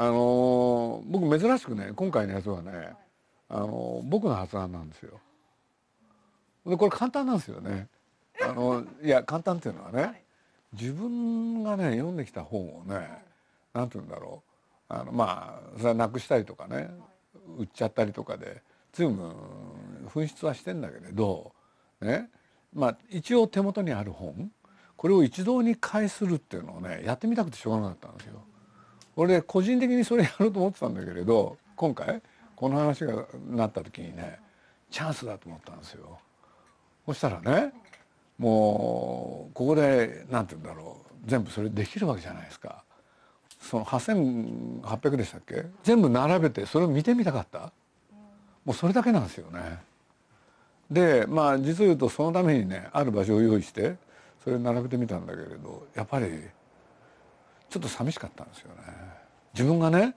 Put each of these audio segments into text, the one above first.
あの僕珍しくね今回のやつはねあの僕の発案なんですよ。でこれ簡単なんですよね。あのいや簡単っていうのはね、はい、自分がね読んできた本をね、はい、なんて言うんだろうあのまあそれはなくしたりとかね、売っちゃったりとかで随分紛失はしてんだけれどねまあ一応手元にある本これを一堂に会するっていうのをねやってみたくてしょうがなかったんですよ。俺個人的にそれやろうと思ってたんだけれど今回この話がなった時にねチャンスだと思ったんですよ。そしたらねもうここで何て言うんだろう全部それできるわけじゃないですか。その8,800でしたっけ？全部並べてそれを見てみたかったもうそれだけなんですよね。でまあ実を言うとそのためにねある場所を用意してそれ並べてみたんだけれどやっぱりちょっと寂しかったんですよね。自分がね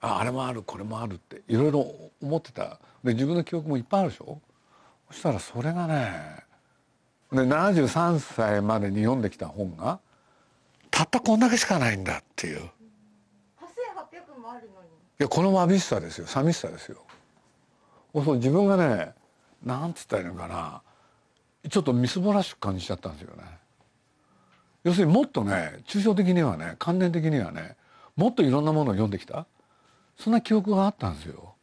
ああれもあるこれもあるっていろいろ思ってたで自分の記憶もいっぱいあるでしょ？そしたらそれがねで73歳までに読んできた本がたったこんだけしかないんだっていう。8800もあるのに。いやこの寂しさですよ寂しさですよ。そう自分がねなんつったらいいのかなちょっとみすぼらしく感じちゃったんですよね。要するにもっとね抽象的にはね観念的にはねもっといろんなものを読んできたそんな記憶があったんですよ。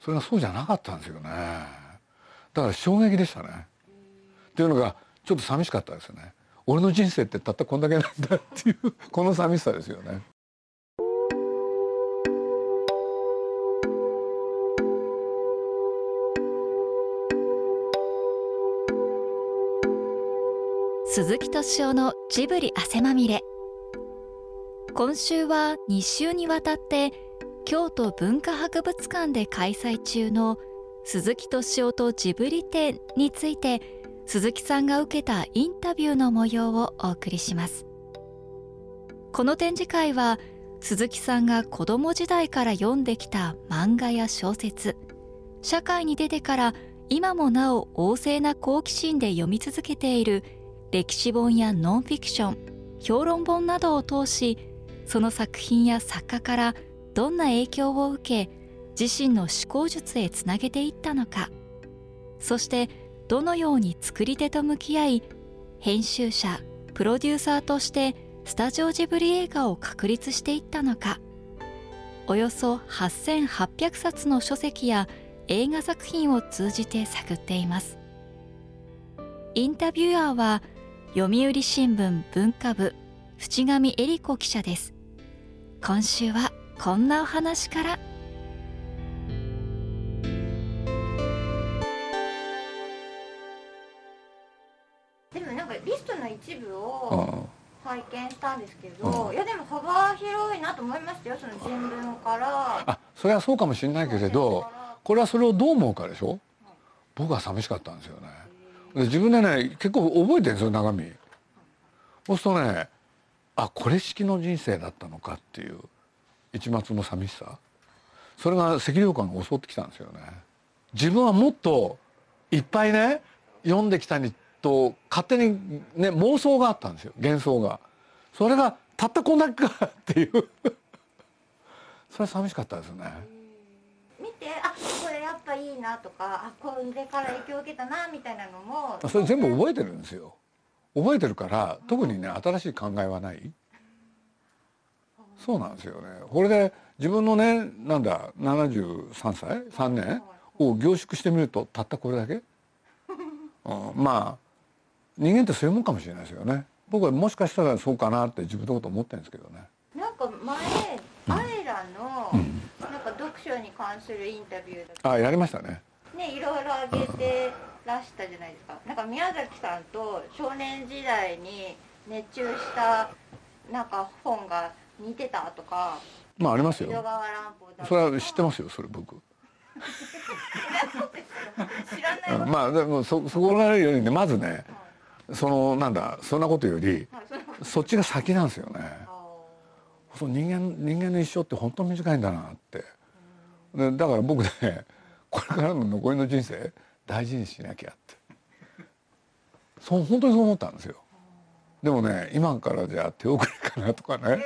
それがそうじゃなかったんですよね。だから衝撃でしたね。っていうのがちょっと寂しかったですよね。俺の人生ってたったこんだけなんだっていうこの寂しさですよね。鈴木敏夫のジブリ汗まみれ。今週は2週にわたって京都文化博物館で開催中の鈴木敏夫とジブリ展について鈴木さんが受けたインタビューの模様をお送りします。この展示会は鈴木さんが子供時代から読んできた漫画や小説社会に出てから今もなお旺盛な好奇心で読み続けている歴史本やノンフィクション評論本などを通しその作品や作家からどんな影響を受け自身の思考術へつなげていったのかそしてどのように作り手と向き合い編集者プロデューサーとしてスタジオジブリ映画を確立していったのかおよそ8800冊の書籍や映画作品を通じて探っています。インタビュアーは読売新聞文化部淵上恵理子記者です。今週はこんなお話から。でもなんかリストの一部を拝見したんですけど、いやでも幅広いなと思いましたよその人文から。あそれはそうかもしれないけれどこれはそれをどう思うかでしょ、僕は寂しかったんですよね自分でね結構覚えてるんですよ中身。そうするとねあこれ式の人生だったのかっていう一末の寂しさ。それが赤涼感が襲ってきたんですよね。自分はもっといっぱいね読んできたにと勝手にね妄想があったんですよ幻想が。それがたったこんだけかっていう。それ寂しかったですね。いいなとかあこれから影響を受けたなみたいなのもそれ全部覚えてるんですよ。覚えてるから特にね新しい考えはない。そう。なんですよね。これで自分のねなんだ73歳？3年？を凝縮してみるとたったこれだけ、うん、まあ人間ってそういうもんかもしれないですよね。僕はもしかしたらそうかなって自分のこと思ってるんですけどね。なんか前、なんか読書に関するインタビューだあやりましたね。ねいろいろあげてらしたじゃないですか。なんか宮崎さんと少年時代に熱中したなんか本が似てたとかまあありますよ。それは知ってますよそれ僕。知らない。まあでもそそこらよりねまずね、はい、そのなんだそんなことより、はい、そっちが先なんですよね。その人間人間の一生って本当に短いんだなって、でだから僕ねこれからの残りの人生大事にしなきゃって。そう本当にそう思ったんですよ。でもね今からじゃ手遅れかなとかね。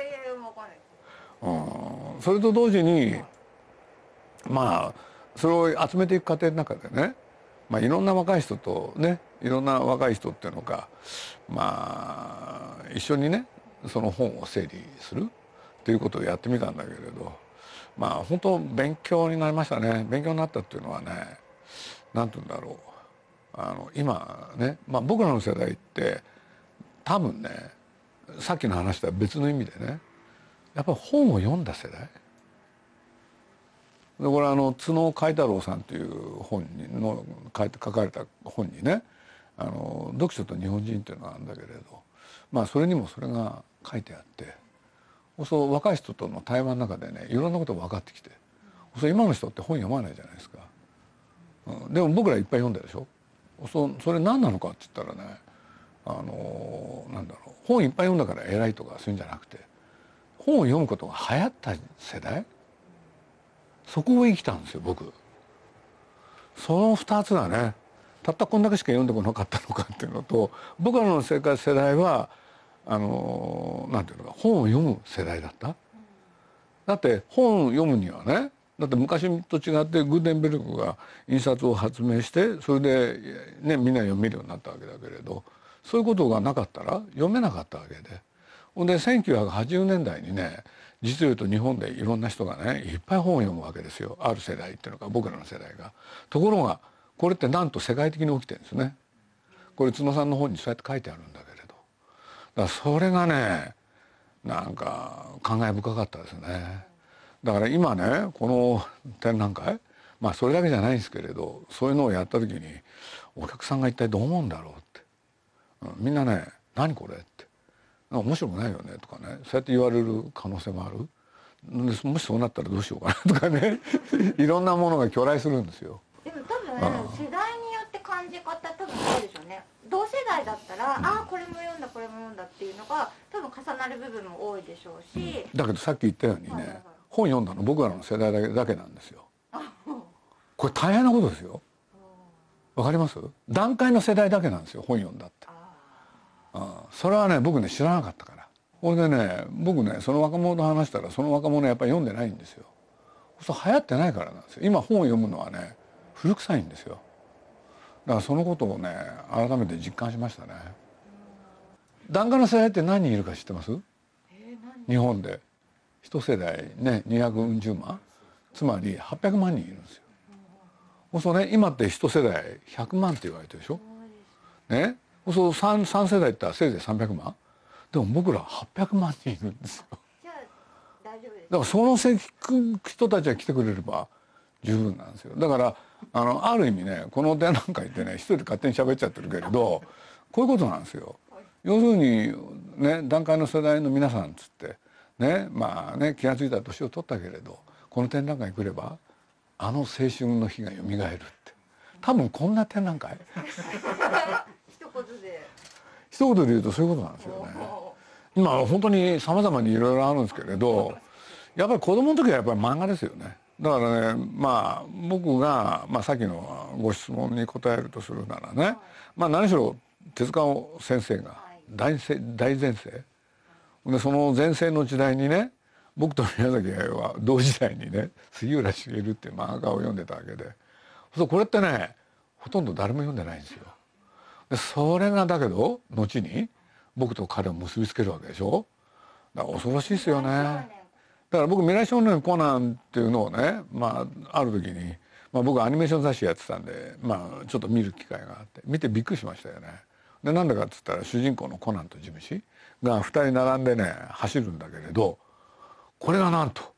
うん、それと同時にまあそれを集めていく過程の中でね、まあ、いろんな若い人とねいろんな若い人っていうのがまあ一緒にねその本を整理するっていうことをやってみたんだけれどまあ本当勉強になりましたね。勉強になったっていうのはね何て言うんだろう。あの今ね、まあ、僕らの世代って多分ねさっきの話とは別の意味でねやっぱり本を読んだ世代。でこれあの角海太郎さんという本にの書かれた本にねあの読書と日本人っていうのがあるんだけれどまあそれにもそれが書いてあってそう若い人との対話の中でねいろんなことが分かってきてそう今の人って本読まないじゃないですか、うん、でも僕らいっぱい読んだでしょ。そそれ何なのかって言ったらねあのなんだろう本いっぱい読んだから偉いとかそういうんじゃなくて本を読むことが流行った世代？そこを生きたんですよ僕。その2つがねたったこんだけしか読んでこなかったのかっていうのと僕らの生活世代はあのなんていうのか本を読む世代だった？だって本を読むにはねだって昔と違ってグーデンベルクが印刷を発明してそれで、ね、みんな読めるようになったわけだけれどそういうことがなかったら読めなかったわけでほんで1980年代にね実を言うと日本でいろんな人がねいっぱい本を読むわけですよある世代っていうのか僕らの世代が。ところがこれってなんと世界的に起きてるんですね。これ角さんの本にそうやって書いてあるんだだそれがねなんか感慨深かったですね。だから今ねこの展覧会まあそれだけじゃないんですけれどそういうのをやった時にお客さんが一体どう思うんだろうって、うん、みんなね「何これ?」って「面白くないよね」とかねそうやって言われる可能性もあるもしそうなったらどうしようかなとかね いろんなものが巨来するんですよ。でも多分、世代によって感じ方多分同世代だったら、うん、ああこれも読んだこれも読んだっていうのが多分重なる部分も多いでしょうし、うん、だけどさっき言ったようにね、はいはいはい本読んだの僕らの世代だけだけなんですよ。これ大変なことですよ。わかります？段階の世代だけなんですよ本読んだって。あそれはね僕ね知らなかったから。これでね僕ねその若者と話したらその若者やっぱり読んでないんですよ。そう流行ってないからなんですよ。今本を読むのはね古臭いんですよ。だからそのことをね改めて実感しましたね。段階の世代って何人いるか知ってます、えー、日本で一世代ね240万つまり800万人いるんですよ。そうね今って一世代100万って言われてるでしょ？ねそう 3, 3世代ってせいぜい300万でも僕ら800万人いるんですよ。だからその人たちが来てくれれば十分なんですよ。だからあのある意味ねこの展覧会ってね一人で勝手に喋っちゃってるけれどこういうことなんですよ。要するにね段階の世代の皆さんっつってねまあね気が付いた年を取ったけれどこの展覧会に来ればあの青春の日がよみがえるって。多分こんな展覧会。一言で。一言で言うとそういうことなんですよね。今本当にさまざまにいろいろあるんですけれどやっぱり子供の時はやっぱり漫画ですよねだからねまあ僕が、まあ、さっきのご質問に答えるとするならね、まあ何しろ手塚先生が大大前世。でその前世の時代にね僕と宮崎は同時代にね杉浦茂っていう漫画を読んでたわけで。そうこれってねほとんど誰も読んでないんですよ。でそれがだけど後に僕と彼を結びつけるわけでしょ。だから恐ろしいですよね。だから僕未来少年コナンっていうのをね、まあ、ある時に、まあ、僕アニメーション雑誌やってたんで、まあ、ちょっと見る機会があって見てびっくりしましたよね。でなんでかっつったら主人公のコナンとジムシが2人並んでね走るんだけれどこれがなんと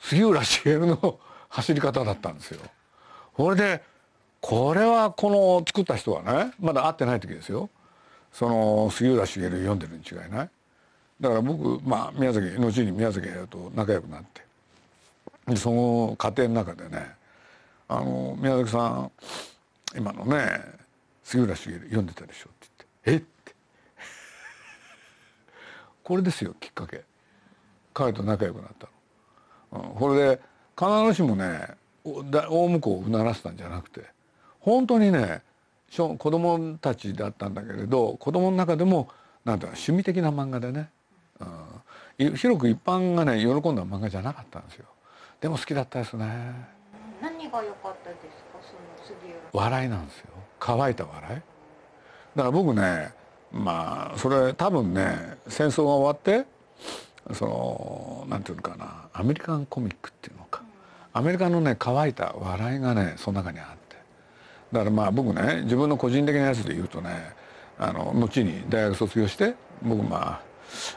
杉浦茂の 走り方だったんですよ。これでこれはこの作った人はねまだ会ってない時ですよその杉浦茂読んでるに違いないだから僕、まあ、宮崎後に宮崎と仲良くなってその過程の中でね「あの宮崎さん今のね杉浦茂読んでたでしょ」って言って「えっ? 」てこれですよきっかけ彼と仲良くなったの。うん、これで必ずしもね大向こうをうならせたんじゃなくて本当にね子供たちだったんだけれど子供の中でもなんていうの趣味的な漫画でね、うん、広く一般がね喜んだ漫画じゃなかったんですよ。でも好きだったですね。何が良かったですか？その杉浦笑いなんですよ。乾いた笑い。だから僕ねまあそれ多分ね戦争が終わってそのなんていうのかなアメリカンコミックっていうのか。アメリカのね乾いた笑いがねその中にあって。だからまあ僕ね自分の個人的なやつで言うとねあの後に大学卒業して僕まあ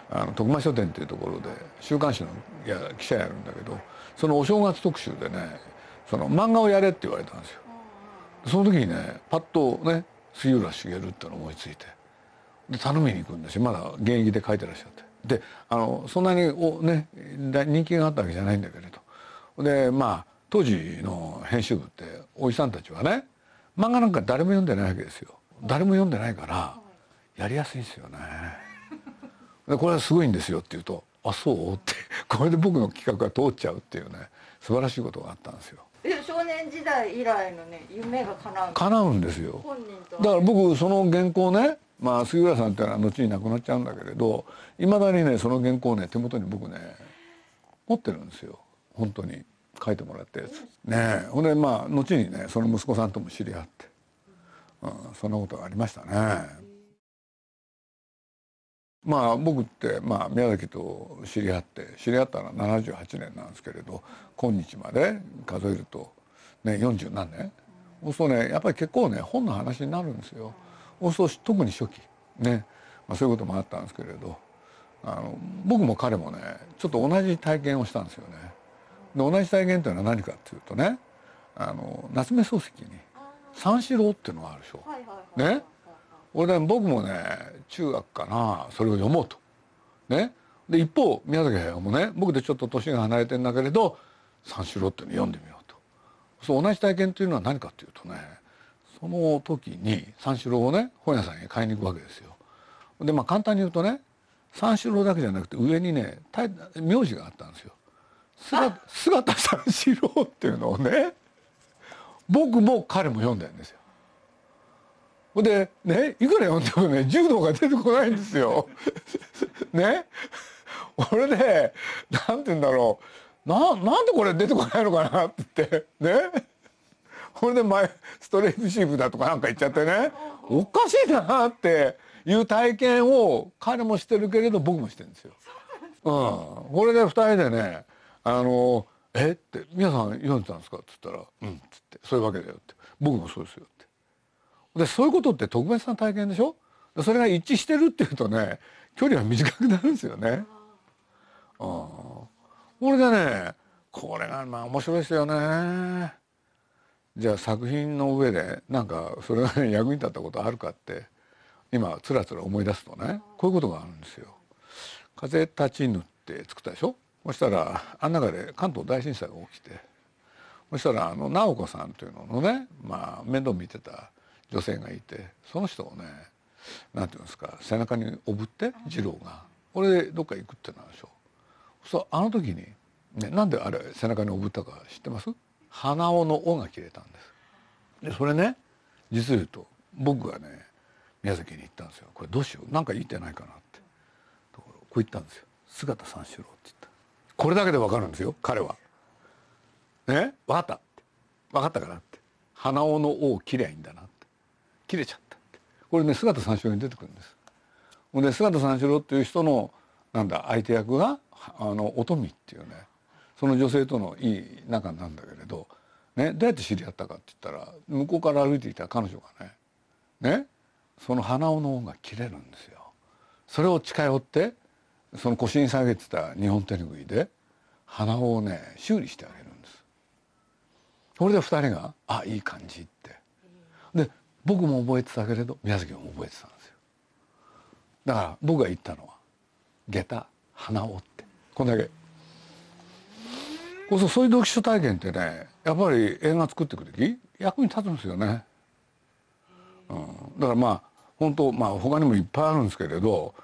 あの徳間書店っていうところで週刊誌のや記者やるんだけどそのお正月特集でねその漫画をやれって言われたんですよ。その時にねパッとね杉浦茂ってのを思いついてで頼みに行くんですまだ現役で書いてらっしゃって。であのそんなにお、ね、人気があったわけじゃないんだけれど。でまあ当時の編集部っておじさんたちはね漫画なんか誰も読んでないわけですよ。誰も読んでないからやりやすいんですよね。これはすごいんですよって言うと「あそう?」って これで僕の企画が通っちゃうっていうね素晴らしいことがあったんですよ。え少年時代以来のね夢が叶う。叶うんですよ。本人とだから僕その原稿ねまあ杉浦さんっていうのは後に亡くなっちゃうんだけれどいまだにねその原稿ね手元に僕ね持ってるんですよ。本当に。書いてもらったやつ。ねえ。ほんでまあ後にねその息子さんとも知り合って、うん、そんなことがありましたねまあ僕ってまあ宮崎と知り合って知り合ったのは78年なんですけれど今日まで数えるとね40何年そうするとねやっぱり結構ね本の話になるんですよ。そうすると特に初期ね、まあ、そういうこともあったんですけれどあの僕も彼もねちょっと同じ体験をしたんですよね。で同じ体験というのは何かっていうとねあの夏目漱石に三四郎っていうのがあるでしょ。ね俺ね僕もね中学かなそれを読もうと。ね、で一方宮崎駿もね僕でちょっと年が離れてんだけれど三四郎っていうのを読んでみようと。そう同じ体験というのは何かっていうとねその時に三四郎をね本屋さんに買いに行くわけですよ。でまあ簡単に言うとね三四郎だけじゃなくて上にね名字があったんですよ。姿姿三四郎っていうのをね僕も彼も読んでるんですよ。ほんでねいくら読んでもね柔道が出てこないんですよ。ね俺ねなんて言うんだろうななんでこれ出てこないのかなって言ってねこれで前ストレートシープだとかなんか言っちゃってねおかしいなっていう体験を彼もしてるけれど僕もしてるんですよ。うん、これで二人でね「あのえっ?」て「皆さん読んでたんですか?」っつったら「うん」っつって「そういうわけだよ」って「僕もそうですよ」。でそういうことって特別な体験でしょ？でそれが一致してるっていうとね距離は短くなるんですよね。うん、これでねこれがまあ面白いですよね。じゃあ作品の上でなんかそれが、ね、役に立ったことあるかって今つらつら思い出すとねこういうことがあるんですよ。風立ちぬって作ったでしょ？そしたらあん中で関東大震災が起きてそしたらあの直子さんというののね、まあ、面倒見てた女性がいてその人をねなんていうんですか背中におぶって次郎がこれでどっか行くってなるでしょ。そうあの時に、ね、なんであれ背中におぶったか知ってます？鼻緒の「尾」が切れたんです。でそれね実を言うと僕がね宮崎に行ったんですよ。これどうしよう？なんか言ってないかなって。ところこう言ったんですよ「姿三四郎」って言った。これだけで分かるんですよ彼は。ね分かった分かったからって。鼻緒の「尾」を切りゃいいんだなって切れちゃったっこれね姿三四郎に出てくるんです。ほんで姿三四郎っていう人のなんだ相手役があの乙女っていうねその女性とのいい仲なんだけれど、ね、どうやって知り合ったかって言ったら向こうから歩いていた彼女がねねその鼻緒の緒が切れるんですよ。それを近寄ってその腰に下げてた日本手ぬぐいで鼻緒をね修理してあげるんです。これで二人が「あいい感じ」って。で僕も覚えてたけれど宮崎も覚えてたんですよ。だから僕が言ったのは「下駄鼻緒」ってこんだけ。そうそういう読書体験ってねやっぱり映画作っていく時役に立つんですよね。うん、だからまあ本当まあ他にもいっぱいあるんですけれど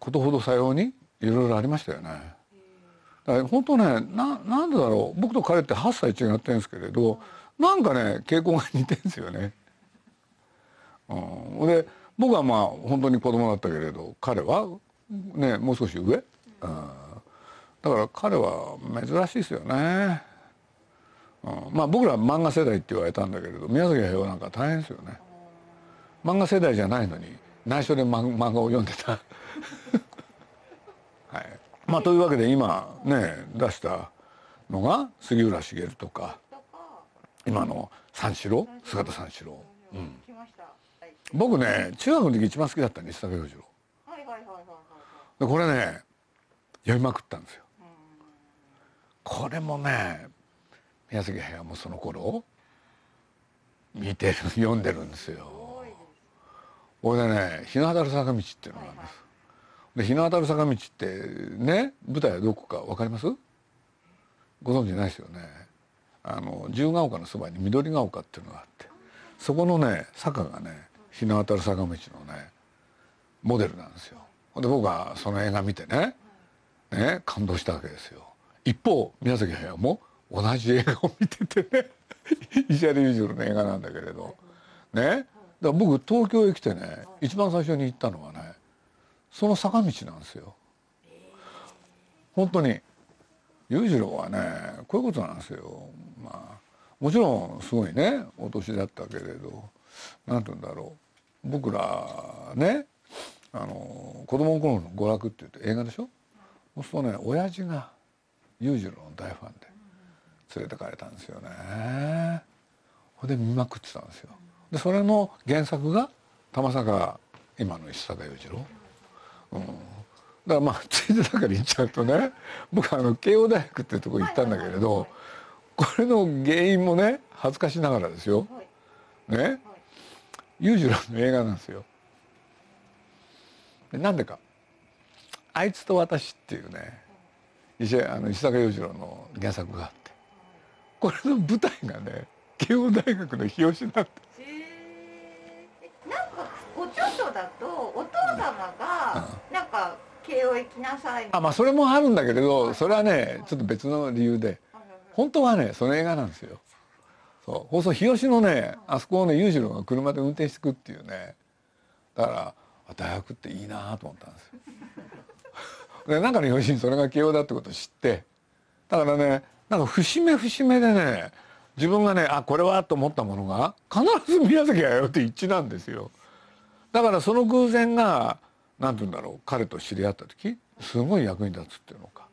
ことほどさようにいろいろありましたよね。だから本当ねななんでだろう僕と彼って8歳違ってるんですけれどなんかね傾向が似てるんですよね。うん、で僕はまあ本当に子供だったけれど彼はねもう少し上、うん、だから彼は珍しいですよね、うん、まあ僕ら漫画世代って言われたんだけれど宮崎駿なんか大変ですよね。漫画世代じゃないのに内緒で漫画を読んでた。はい。まあというわけで今ね出したのが杉浦茂とか今の三四郎？姿三四郎、うん、僕ね中学の時一番好きだった西坂洋次郎これね読みまくったんですよ。これもね宮崎駿もその頃見てる 読んでるんですよ。これでね日の当たる坂道っていうのがあるんです、で日の当たる坂道ってね舞台はどこか分かります？ご存知ないですよね。あの自由が丘のそばに緑が丘っていうのがあってそこのね坂がね日の当たる坂道のねモデルなんですよ。で僕はその映画見てねね感動したわけですよ。一方宮崎駿も同じ映画を見ててね石原裕次郎の映画なんだけれど。ね。だから僕東京へ来てね一番最初に行ったのはねその坂道なんですよ。本当に。裕次郎はねこういうことなんですよ。まあもちろんすごいねお年だったけれど。何て言うんだろう。僕らねあの子供の頃の娯楽って言って映画でしょ？そうするとね親父が裕次郎の大ファンで連れてかれたんですよね。ほで見まくってたんですよ。でそれの原作が玉坂今の石坂裕次郎、うん、だからまあついでだから言っちゃうとね僕あの慶応大学っていうとこ行ったんだけれどこれの原因もね恥ずかしながらですよ。ね？裕次郎の映画なんですよ。なんでか「あいつと私」っていうね石あの石坂洋次郎の原作があって。これの舞台がね慶応大学の日吉なんでなんかご著書だとお父様がなんか慶応行きなさいあまあそれもあるんだけれどそれはねちょっと別の理由で。本当はねその映画なんですよそう。放送日吉のねあそこをね裕次郎が車で運転してくっていうね。だから大学っていいなと思ったんですよ。で中の表紙にそれが慶応だってことを知って。だからねなんか節目節目でね自分がねあこれはと思ったものが必ず宮崎駿って一致なんですよ。だからその偶然が何て言うんだろう彼と知り合った時すごい役に立つっていうのか。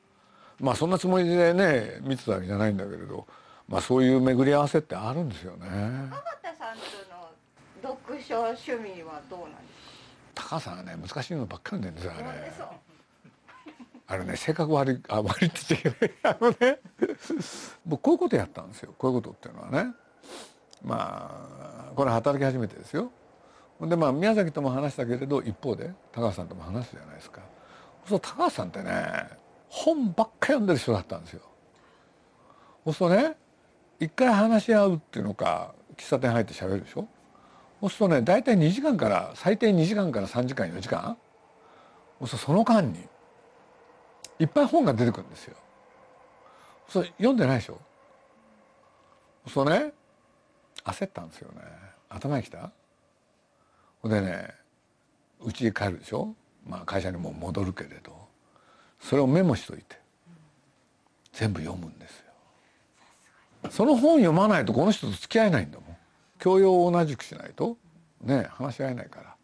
まあそんなつもりでね見てたわけじゃないんだけれど、まあ、そういう巡り合わせってあるんですよね。川田さんとの読書趣味はどうなんですか？高さがね難しいのばっかりなんですよあれ。あれね性格悪い あ悪いって言っちゃいけないあのね。僕こういうことやったんですよ。こういうことっていうのはね。まあこれ働き始めてですよ。でまあ宮崎とも話したけれど一方で高橋さんとも話すじゃないですか。そう高橋さんってね本ばっか読んでる人だったんですよ。そうするとね一回話し合うっていうのか喫茶店入って喋るでしょ？そうするとね大体2時間から最低2時間から3時間4時間？そうその間にいっぱい本が出てくるんですよ。それ読んでないでしょ？そうね焦ったんですよね。頭にきた？ほんでね家へ帰るでしょ？まあ会社にも戻るけれど。それをメモしといて全部読むんですよ。その本読まないとこの人と付き合えないんだもん。教養を同じくしないと。ね話し合えないから。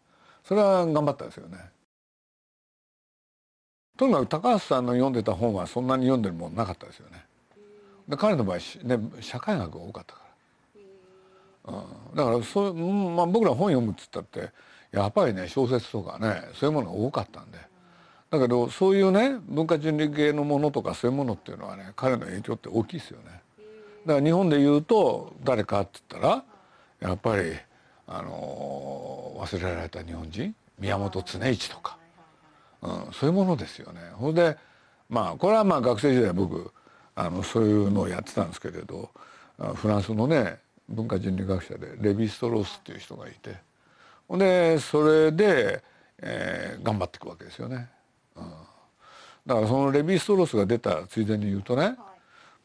それは頑張ったですよね。とにかく高橋さんの読んでた本はそんなに読んでるもんなかったですよね。で彼の場合、ね、社会学が多かったから、うん、だからそう、まあ、僕ら本読むっつったってやっぱりね小説とかねそういうものが多かったんで。だけどそういうね文化人類系のものとかそういうものっていうのはね彼の影響って大きいですよね。だから日本で言うと誰かって言ったらやっぱりあの忘れられた日本人宮本常一とか、うん、そういうものですよね。ほんでまあこれはまあ学生時代僕あのそういうのをやってたんですけれどフランスのね文化人類学者でレヴィ・ストロースっていう人がいてほんでそれで、えー、頑張っていくわけですよね。うん、だからそのレヴィ・ストロースが出たついでに言うとね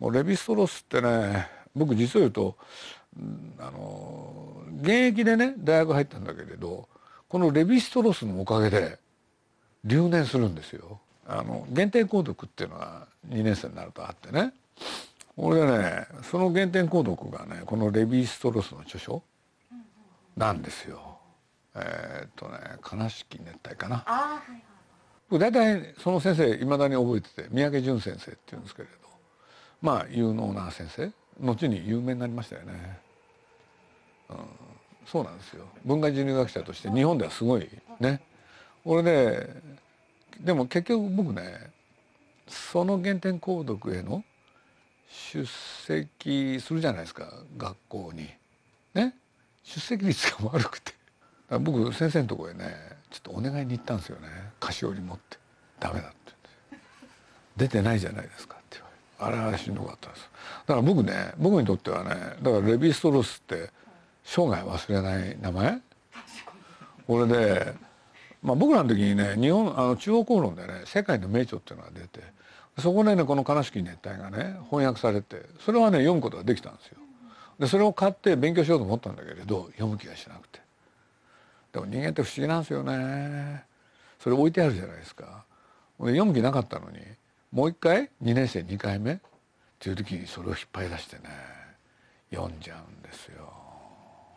もうレヴィ・ストロースってね僕実を言うとあの現役でね大学入ったんだけれどこのレヴィストロスのおかげで留年するんですよあの原点購読っていうのが2年生になるとあってね俺でねその原点購読がねこのレヴィ・ストロスの著書なんですよ。えー、っとね「悲しき熱帯」かな。あはいはい僕大体その先生いまだに覚えてて三宅淳先生っていうんですけれどまあ有能な先生。後に有名になりましたよね。うん、そうなんですよ。文化人類学者として日本ではすごいね。俺ででも結局僕ねその原点購読への出席するじゃないですか学校に。ね。出席率が悪くて。僕先生のところへねちょっとお願いに行ったんですよね。菓子折り持って「ダメだ」ってって「出てないじゃないですか」あれはしんどかったです。だから僕ね僕にとってはねだからレヴィ・ストロスって生涯忘れない名前？俺で、まあ、僕らの時にね日本あの中央公論でね「世界の名著」っていうのが出てそこでねこの「悲しき熱帯」がね翻訳されてそれはね読むことができたんですよ。でそれを買って勉強しようと思ったんだけれど読む気がしなくて。でも人間って不思議なんですよね。それ置いてあるじゃないですか。で読む気なかったのにもう一回？2年生？2回目？っていう時にそれを引っ張り出してね。読んじゃうんですよ。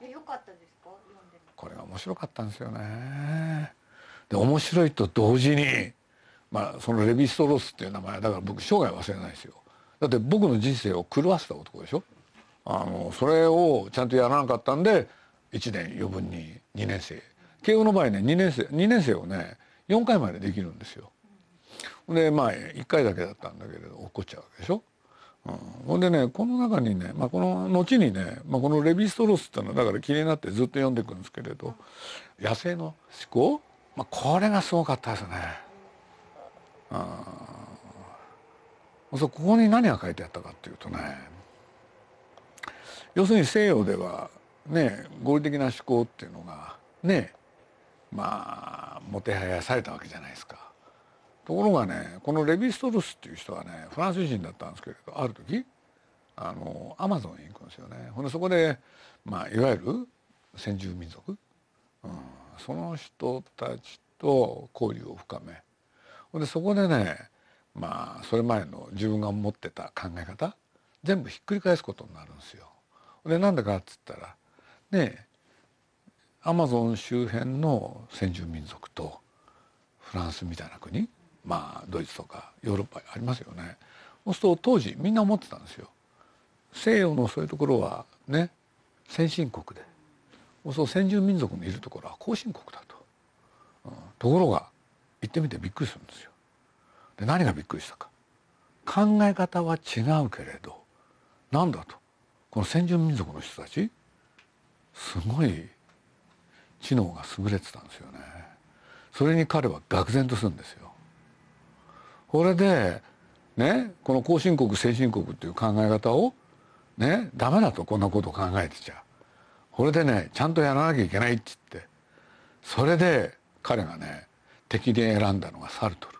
えよかったですか？読んでみて。これが面白かったんですよね。で面白いと同時にまあそのレヴィ・ストロースっていう名前だから僕生涯忘れないですよ。だって僕の人生を狂わせた男でしょ？あのそれをちゃんとやらなかったんで1年余分に2年生。慶応の場合ね2年生2年生をね4回までできるんですよ。でまあ1回だけだったんだけれど落っこっちゃうわけでしょ？うん、ほんでねこの中にね、まあ、この後にね、まあ、このレヴィ・ストロスっていうのはだから気になってずっと読んでいくんですけれど野生の思考、まあ、これがすごかったですね。うん、そうここに何が書いてあったかっていうとね要するに西洋ではね合理的な思考っていうのがねまあもてはやされたわけじゃないですか。ところがねこのレヴィ・ストロスっていう人はねフランス人だったんですけれどある時あのアマゾンに行くんですよね。ほんでそこで、まあ、いわゆる先住民族、うん、その人たちと交流を深めほんでそこでねまあそれ前の自分が持ってた考え方全部ひっくり返すことになるんですよ。でなんでかっつったらねアマゾン周辺の先住民族とフランスみたいな国まあドイツとかヨーロッパありますよね。そうすると当時みんな思ってたんですよ。西洋のそういうところはね先進国でそうすると先住民族のいるところは後進国だと、うん、ところが行ってみてびっくりするんですよ。で何がびっくりしたか考え方は違うけれどなんだとこの先住民族の人たちすごい知能が優れてたんですよね。それに彼は愕然とするんですよ。これでねこの後進国先進国っていう考え方をねダメだとこんなこと考えてちゃこれでねちゃんとやらなきゃいけないって言ってそれで彼がね敵で選んだのがサルトル。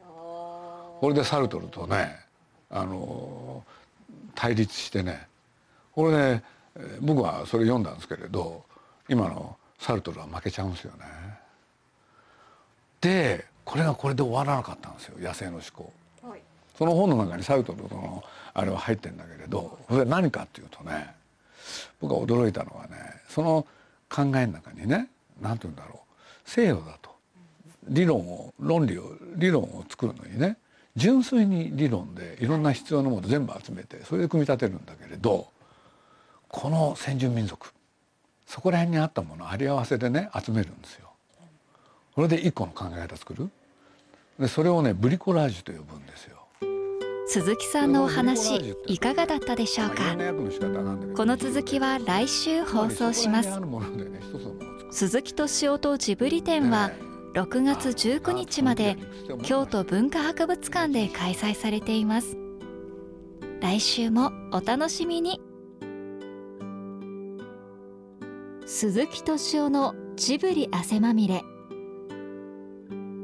これでサルトルとねあの対立してねこれね僕はそれ読んだんですけれど今のサルトルは負けちゃうんですよね。でこれがこれで終わらなかったんですよ野生の思考。はいその本の中にサルトルのあれは入ってんだけれどそれ何かっていうとね僕が驚いたのはねその考えの中にね何て言うんだろう西洋だと理論を論理を理論を作るのにね純粋に理論でいろんな必要なもの全部集めてそれで組み立てるんだけれどこの先住民族そこら辺にあったものをあり合わせでね集めるんですよ。それで一個の考え方作るでそれをねブリコラージュと呼ぶんですよ。鈴木さんのお話いかがだったでしょうか？この続きは来週放送します。鈴木敏夫とジブリ展は6月19日まで京都文化博物館で開催されています。来週もお楽しみに。鈴木敏夫のジブリ汗まみれ